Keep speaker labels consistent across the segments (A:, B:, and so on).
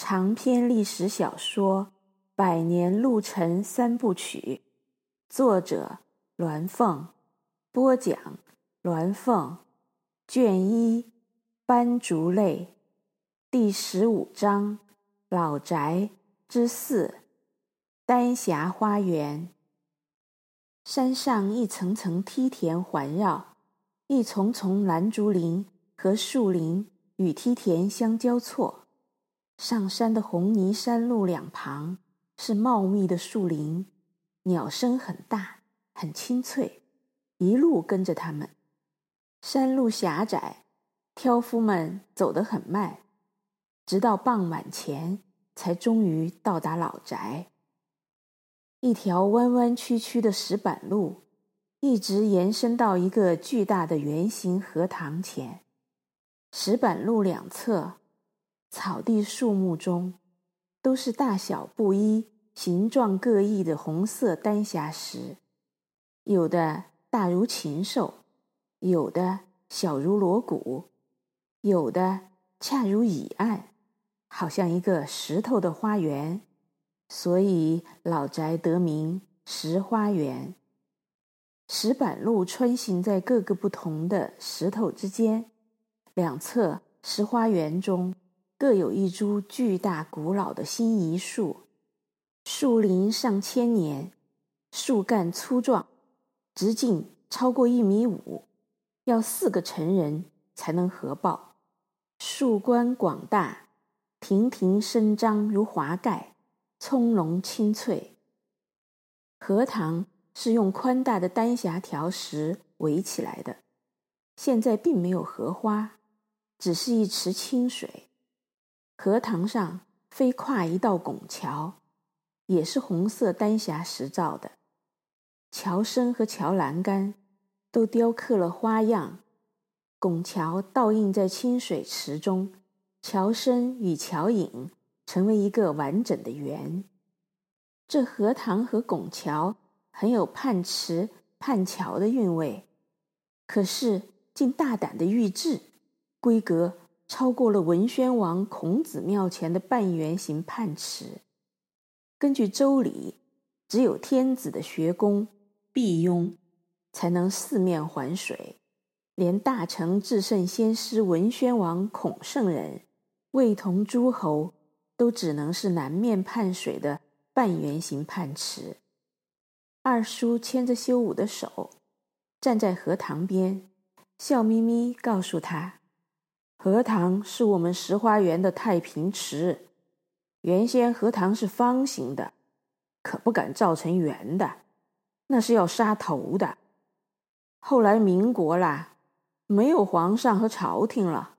A: 长篇历史小说《百年路程三部曲》，作者鸾凤，播讲鸾凤，卷一，斑竹泪，第十五章，老宅之四，丹霞花园。山上一层层梯田环绕，一丛丛兰竹林和树林与梯田相交错。上山的红泥山路两旁是茂密的树林，鸟声很大，很清脆，一路跟着他们。山路狭窄，挑夫们走得很慢，直到傍晚前才终于到达老宅。一条弯弯曲曲的石板路，一直延伸到一个巨大的圆形荷塘前。石板路两侧。草地、树木中，都是大小不一、形状各异的红色丹霞石，有的大如禽兽，有的小如锣鼓，有的恰如蚁案，好像一个石头的花园，所以老宅得名石花园。石板路穿行在各个不同的石头之间，两侧石花园中。各有一株巨大古老的辛夷树，树龄上千年，树干粗壮，直径超过一米五，要四个成人才能合抱。树冠广大，亭亭伸张如华盖，葱茏青翠。荷塘是用宽大的丹霞条石围起来的，现在并没有荷花，只是一池清水。荷塘上飞跨一道拱桥，也是红色丹霞石造的。桥身和桥栏杆都雕刻了花样，拱桥倒映在清水池中，桥身与桥影成为一个完整的圆。这荷塘和拱桥很有泮池、泮桥的韵味，可是竟大胆的预制，规格。超过了文宣王孔子庙前的半圆形泮池。根据周礼，只有天子的学宫毕雍才能四面环水，连大成至圣先师文宣王孔圣人，位同诸侯，都只能是南面泮水的半圆形泮池。二叔牵着修武的手，站在荷塘边，笑眯眯告诉他。荷塘是我们石花园的太平池，原先荷塘是方形的，可不敢造成圆的，那是要杀头的。后来民国啦，没有皇上和朝廷了，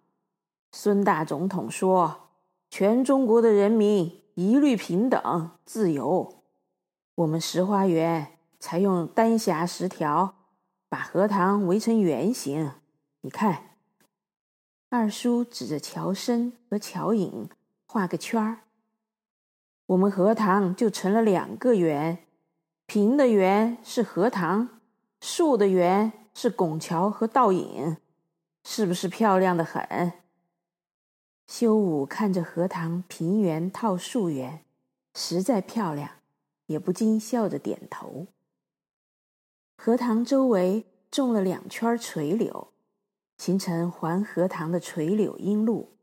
A: 孙大总统说，全中国的人民一律平等自由，我们石花园才用丹霞石条把荷塘围成圆形，你看。二叔指着桥身和桥影画个圈儿，我们荷塘就成了两个圆，平的圆是荷塘，竖的圆是拱桥和倒影，是不是漂亮的很？修武看着荷塘平圆套竖圆，实在漂亮，也不禁笑着点头。荷塘周围种了两圈垂柳。形成环荷塘的垂柳荫路，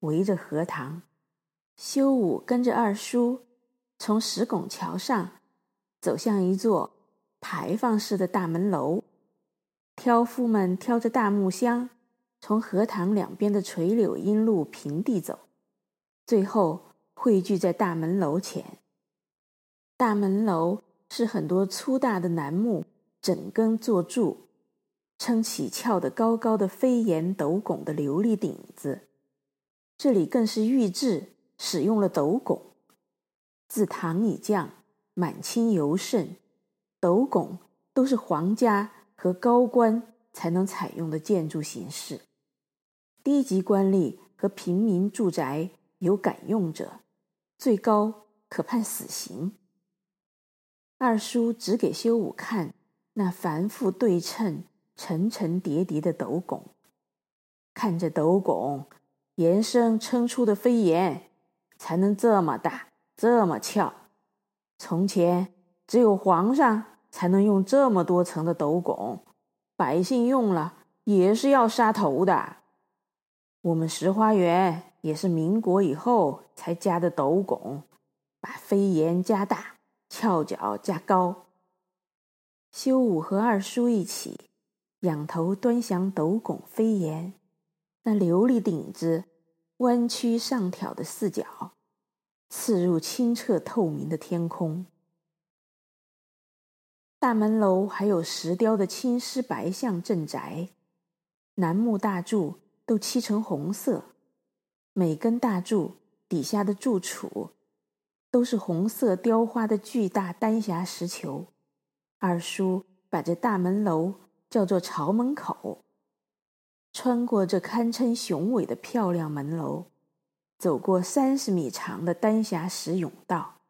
A: 围着荷塘，修武跟着二叔从石拱桥上走向一座牌坊式的大门楼。挑夫们挑着大木箱，从荷塘两边的垂柳荫路平地走，最后汇聚在大门楼前。大门楼是很多粗大的楠木整根做柱。撑起翘得高高的飞檐斗拱的琉璃顶子，这里更是御制使用了斗拱。自唐以降，满清尤甚，斗拱都是皇家和高官才能采用的建筑形式，低级官吏和平民住宅有敢用者，最高可判死刑。二叔指给修武看那繁复对称。层层叠叠的斗拱，看着斗拱延伸撑出的飞檐，才能这么大，这么翘。从前只有皇上才能用这么多层的斗拱，百姓用了也是要杀头的。我们石花园也是民国以后才加的斗拱，把飞檐加大，翘角加高。修武和二叔一起仰头端详斗拱飞檐，那琉璃顶子弯曲上挑的四角，刺入清澈透明的天空。大门楼还有石雕的青狮白象镇宅，楠木大柱都漆成红色，每根大柱底下的柱础都是红色雕花的巨大丹霞石球。二叔把这大门楼叫做朝门口。穿过这堪称雄伟的漂亮门楼，走过三十米长的丹霞石甬道，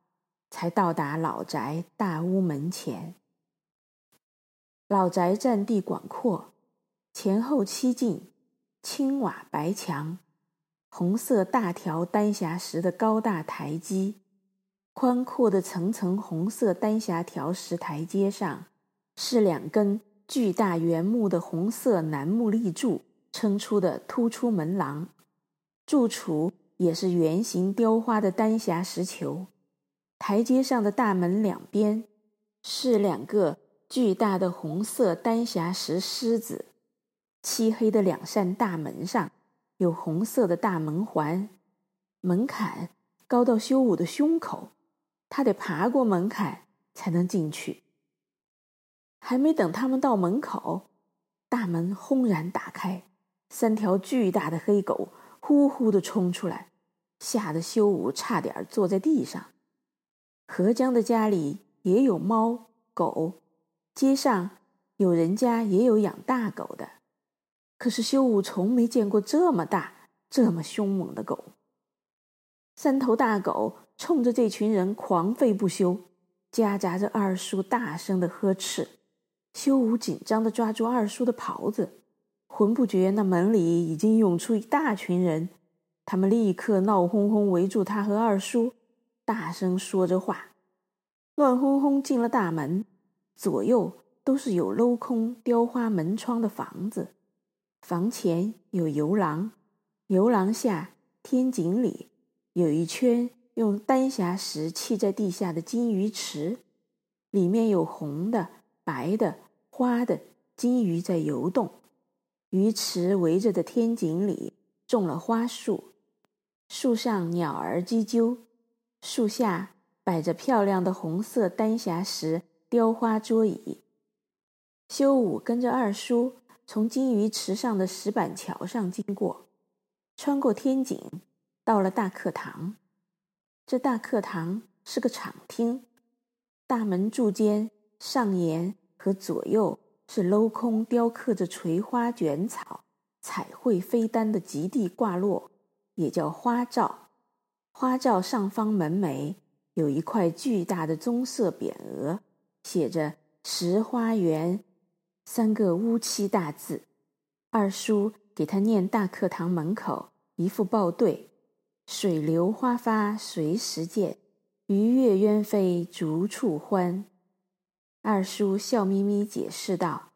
A: 才到达老宅大屋门前。老宅占地广阔，前后七进，青瓦白墙，红色大条丹霞石的高大台基，宽阔的层层红色丹霞条石台阶上，是两根巨大圆木的红色楠木立柱。撑出的突出门廊，柱础也是圆形雕花的丹霞石球。台阶上的大门两边是两个巨大的红色丹霞石狮子。漆黑的两扇大门上有红色的大门环，门槛高到修武的胸口，他得爬过门槛才能进去。还没等他们到门口，大门轰然打开。三条巨大的黑狗呼呼地冲出来，吓得修武差点坐在地上。何江的家里也有猫狗，街上有人家也有养大狗的，可是修武从没见过这么大、这么凶猛的狗。三头大狗冲着这群人狂吠不休，夹杂着二叔大声的呵斥。修武紧张地抓住二叔的袍子。浑不觉，那门里已经涌出一大群人，他们立刻闹哄哄围住他和二叔，大声说着话。乱哄哄进了大门，左右都是有镂空雕花门窗的房子，房前有游廊，游廊下天井里有一圈用丹霞石砌在地下的金鱼池，里面有红的、白的、花的金鱼在游动。鱼池围着的天井里种了花树，树上鸟儿唧啾，树下摆着漂亮的红色丹霞石雕花桌椅。修武跟着二叔从金鱼池上的石板桥上经过，穿过天井，到了大课堂。这大课堂是个敞厅，大门柱间上沿和左右。是镂空雕刻着垂花卷草、彩绘飞丹的极地挂落，也叫花罩。花罩上方门楣有一块巨大的棕色匾额，写着“石花园”三个乌漆大字。二叔给他念大课堂门口一副报对：“水流花发随时见，鱼跃鸢飞逐处欢。”二叔笑眯眯解释道：“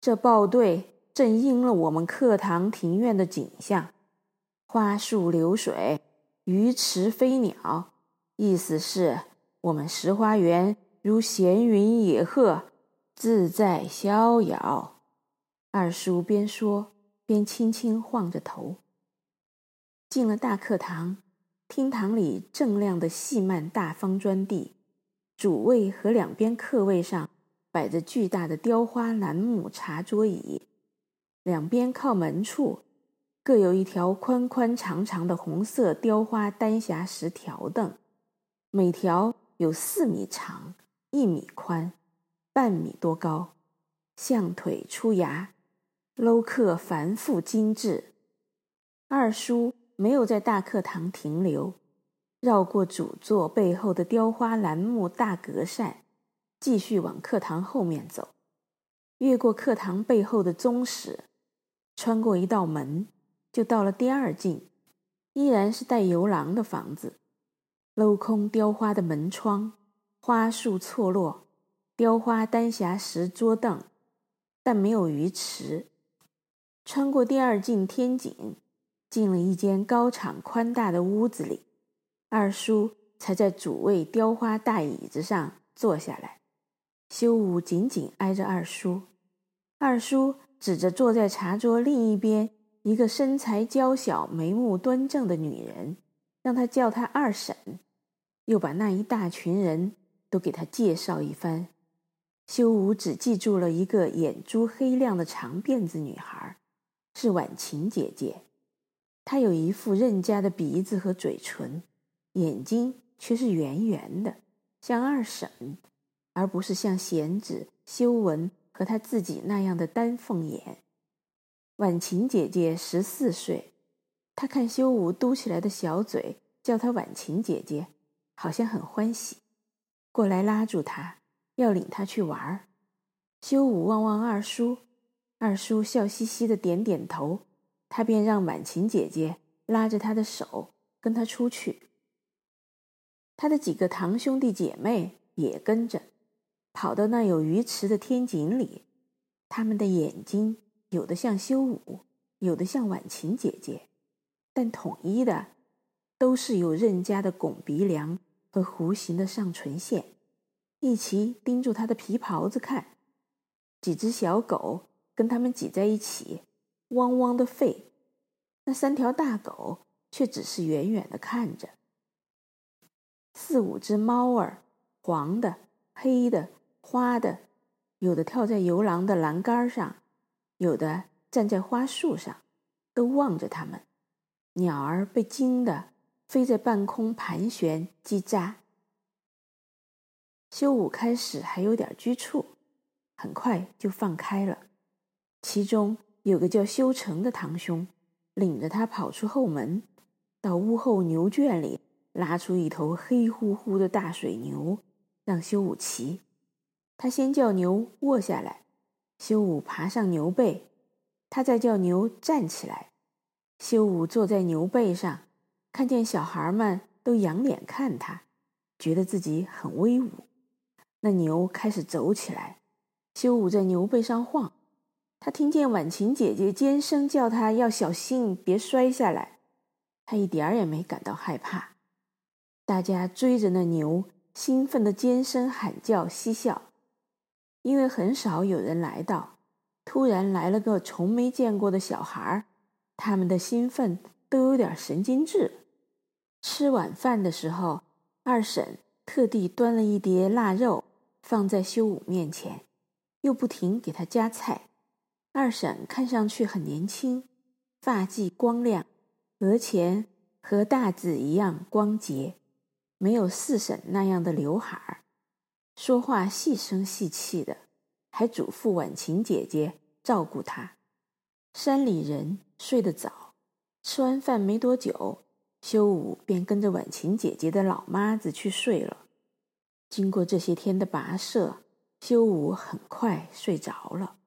A: 这报对正应了我们课堂庭院的景象，花树流水，鱼池飞鸟，意思是我们石花园如闲云野鹤，自在逍遥。”二叔边说边轻轻晃着头。进了大课堂，厅堂里锃亮的细幔大方砖地。主位和两边客位上摆着巨大的雕花楠木茶桌椅，两边靠门处各有一条宽宽长长的红色雕花丹霞石条凳，每条有四米长、一米宽、半米多高，象腿出牙，镂刻繁复精致。二叔没有在大课堂停留。绕过主座背后的雕花楠木大格扇，继续往课堂后面走，越过课堂背后的宗室，穿过一道门，就到了第二进，依然是带游廊的房子，镂空雕花的门窗，花树错落，雕花丹霞石桌凳，但没有鱼池。穿过第二进天井，进了一间高敞宽大的屋子里，二叔才在主位雕花大椅子上坐下来。修武紧紧挨着二叔，二叔指着坐在茶桌另一边一个身材娇小、眉目端正的女人，让他叫她二婶，又把那一大群人都给他介绍一番。修武只记住了一个眼珠黑亮的长辫子女孩，是婉晴姐姐。她有一副任家的鼻子和嘴唇，眼睛却是圆圆的，像二婶。而不是像贤子、修文和他自己那样的丹凤眼。婉晴姐姐十四岁，她看修武嘟起来的小嘴，叫她婉晴姐姐，好像很欢喜，过来拉住她，要领她去玩儿。修武望望二叔，二叔笑嘻嘻的点点头，他便让婉晴姐姐拉着他的手跟他出去。他的几个堂兄弟姐妹也跟着。跑到那有鱼池的天井里，他们的眼睛有的像修武，有的像婉晴姐姐，但统一的都是有任家的拱鼻梁和弧形的上唇线，一齐盯住他的皮袍子看。几只小狗跟他们挤在一起，汪汪的吠，那三条大狗却只是远远的看着。四五只猫儿，黄的、黑的。花的，有的跳在游廊的栏杆上，有的站在花树上，都望着他们。鸟儿被惊得飞在半空盘旋叽喳。修武开始还有点拘促，很快就放开了。其中有个叫修成的堂兄，领着他跑出后门，到屋后牛圈里拉出一头黑乎乎的大水牛，让修武骑。他先叫牛卧下来，修武爬上牛背，他再叫牛站起来。修武坐在牛背上，看见小孩们都仰脸看他，觉得自己很威武。那牛开始走起来，修武在牛背上晃。他听见婉晴姐姐尖声叫他要小心，别摔下来。他一点儿也没感到害怕。大家追着那牛，兴奋地尖声喊叫，嬉笑。因为很少有人来到，突然来了个从没见过的小孩儿，他们的兴奋都有点神经质。吃晚饭的时候，二婶特地端了一碟腊肉放在修武面前，又不停给他夹菜。二婶看上去很年轻，发髻光亮，额前和大子一样光洁，没有四婶那样的刘海儿。说话细声细气的，还嘱咐婉晴姐姐照顾她。山里人睡得早，吃完饭没多久，修武便跟着婉晴姐姐的老妈子去睡了。经过这些天的跋涉，修武很快睡着了。